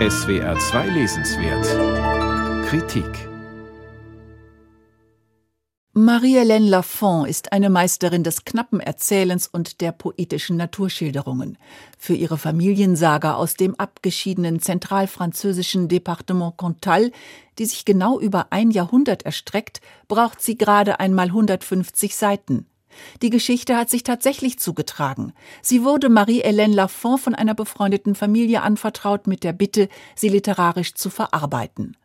SWR 2 Lesenswert Kritik Marie-Hélène Lafont ist eine Meisterin des knappen Erzählens und der poetischen Naturschilderungen. Für ihre Familiensaga aus dem abgeschiedenen zentralfranzösischen Departement Cantal, die sich genau über ein Jahrhundert erstreckt, braucht sie gerade einmal 150 Seiten. Die Geschichte hat sich tatsächlich zugetragen. Sie wurde Marie-Hélène Lafont von einer befreundeten Familie anvertraut mit der Bitte, sie literarisch zu verarbeiten.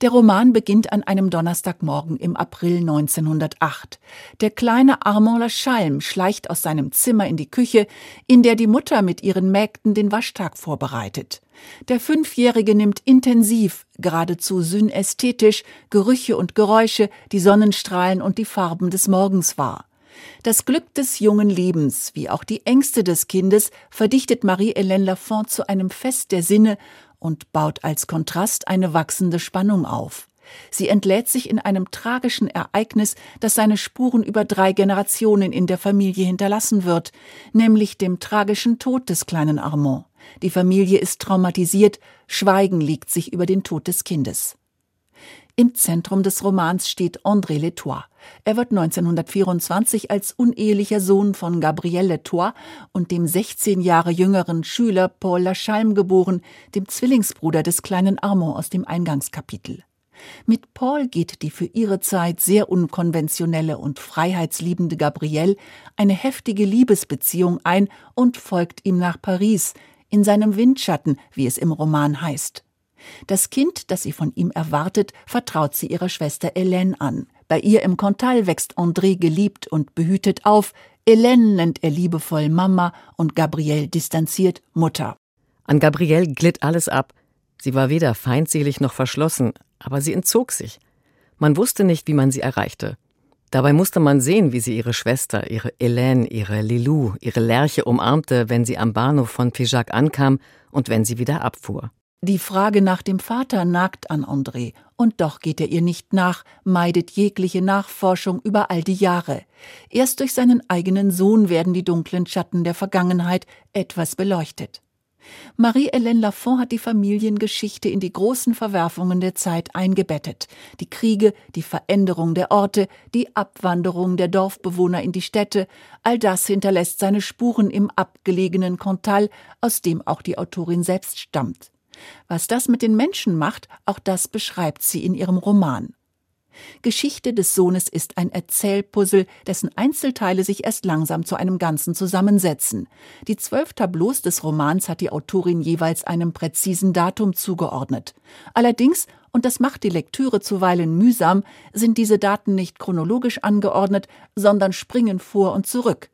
Der Roman beginnt an einem Donnerstagmorgen im April 1908. Der kleine Armand Laschalm schleicht aus seinem Zimmer in die Küche, in der die Mutter mit ihren Mägden den Waschtag vorbereitet. Der Fünfjährige nimmt intensiv, geradezu synästhetisch, Gerüche und Geräusche, die Sonnenstrahlen und die Farben des Morgens wahr. Das Glück des jungen Lebens, wie auch die Ängste des Kindes, verdichtet Marie-Hélène Lafont zu einem Fest der Sinne und baut als Kontrast eine wachsende Spannung auf. Sie entlädt sich in einem tragischen Ereignis, das seine Spuren über drei Generationen in der Familie hinterlassen wird, nämlich dem tragischen Tod des kleinen Armand. Die Familie ist traumatisiert, Schweigen legt sich über den Tod des Kindes. Im Zentrum des Romans steht André Letois. Er wird 1924 als unehelicher Sohn von Gabrielle Letois und dem 16 Jahre jüngeren Schüler Paul Lachalm geboren, dem Zwillingsbruder des kleinen Armand aus dem Eingangskapitel. Mit Paul geht die für ihre Zeit sehr unkonventionelle und freiheitsliebende Gabrielle eine heftige Liebesbeziehung ein und folgt ihm nach Paris, in seinem Windschatten, wie es im Roman heißt. Das Kind, das sie von ihm erwartet, vertraut sie ihrer Schwester Hélène an. Bei ihr im Cantal wächst André geliebt und behütet auf. Hélène nennt er liebevoll Mama und Gabrielle distanziert Mutter. An Gabrielle glitt alles ab. Sie war weder feindselig noch verschlossen, aber sie entzog sich. Man wusste nicht, wie man sie erreichte. Dabei musste man sehen, wie sie ihre Schwester, ihre Hélène, ihre Lilou, ihre Lerche umarmte, wenn sie am Bahnhof von Figeac ankam und wenn sie wieder abfuhr. Die Frage nach dem Vater nagt an André, und doch geht er ihr nicht nach, meidet jegliche Nachforschung über all die Jahre. Erst durch seinen eigenen Sohn werden die dunklen Schatten der Vergangenheit etwas beleuchtet. Marie-Hélène Lafont hat die Familiengeschichte in die großen Verwerfungen der Zeit eingebettet. Die Kriege, die Veränderung der Orte, die Abwanderung der Dorfbewohner in die Städte, all das hinterlässt seine Spuren im abgelegenen Cantal, aus dem auch die Autorin selbst stammt. Was das mit den Menschen macht, auch das beschreibt sie in ihrem Roman. Geschichte des Sohnes ist ein Erzählpuzzle, dessen Einzelteile sich erst langsam zu einem Ganzen zusammensetzen. Die zwölf Tableaus des Romans hat die Autorin jeweils einem präzisen Datum zugeordnet. Allerdings, und das macht die Lektüre zuweilen mühsam, sind diese Daten nicht chronologisch angeordnet, sondern springen vor und zurück.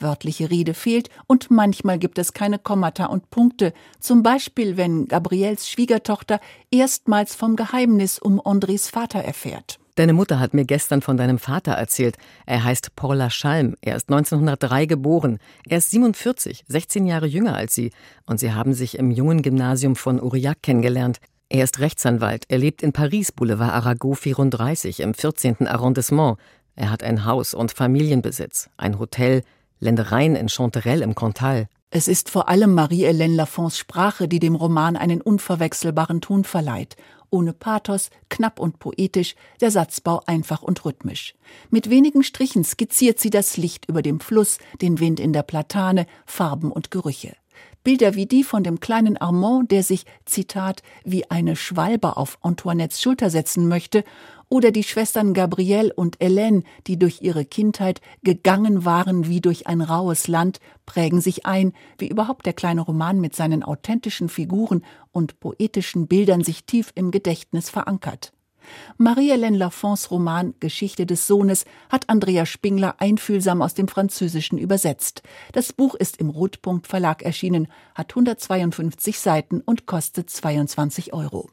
Wörtliche Rede fehlt und manchmal gibt es keine Kommata und Punkte, zum Beispiel wenn Gabriels Schwiegertochter erstmals vom Geheimnis um Andres Vater erfährt. Deine Mutter hat mir gestern von deinem Vater erzählt. Er heißt Paula Schalm. Er ist 1903 geboren. Er ist 47, 16 Jahre jünger als sie. Und sie haben sich im jungen Gymnasium von Aurillac kennengelernt. Er ist Rechtsanwalt. Er lebt in Paris, Boulevard Arago 34 im 14. Arrondissement. Er hat ein Haus und Familienbesitz, ein Hotel, Ländereien in Chanterelle im Cantal. Es ist vor allem Marie-Hélène Lafonts Sprache, die dem Roman einen unverwechselbaren Ton verleiht. Ohne Pathos, knapp und poetisch, der Satzbau einfach und rhythmisch. Mit wenigen Strichen skizziert sie das Licht über dem Fluss, den Wind in der Platane, Farben und Gerüche. Bilder wie die von dem kleinen Armand, der sich, Zitat, wie eine Schwalbe auf Antoinettes Schulter setzen möchte oder die Schwestern Gabrielle und Hélène, die durch ihre Kindheit gegangen waren wie durch ein raues Land, prägen sich ein, wie überhaupt der kleine Roman mit seinen authentischen Figuren und poetischen Bildern sich tief im Gedächtnis verankert. Marie-Hélène Lafonts Roman Geschichte des Sohnes hat Andrea Spingler einfühlsam aus dem Französischen übersetzt. Das Buch ist im Rotpunkt Verlag erschienen, hat 152 Seiten und kostet 22 Euro.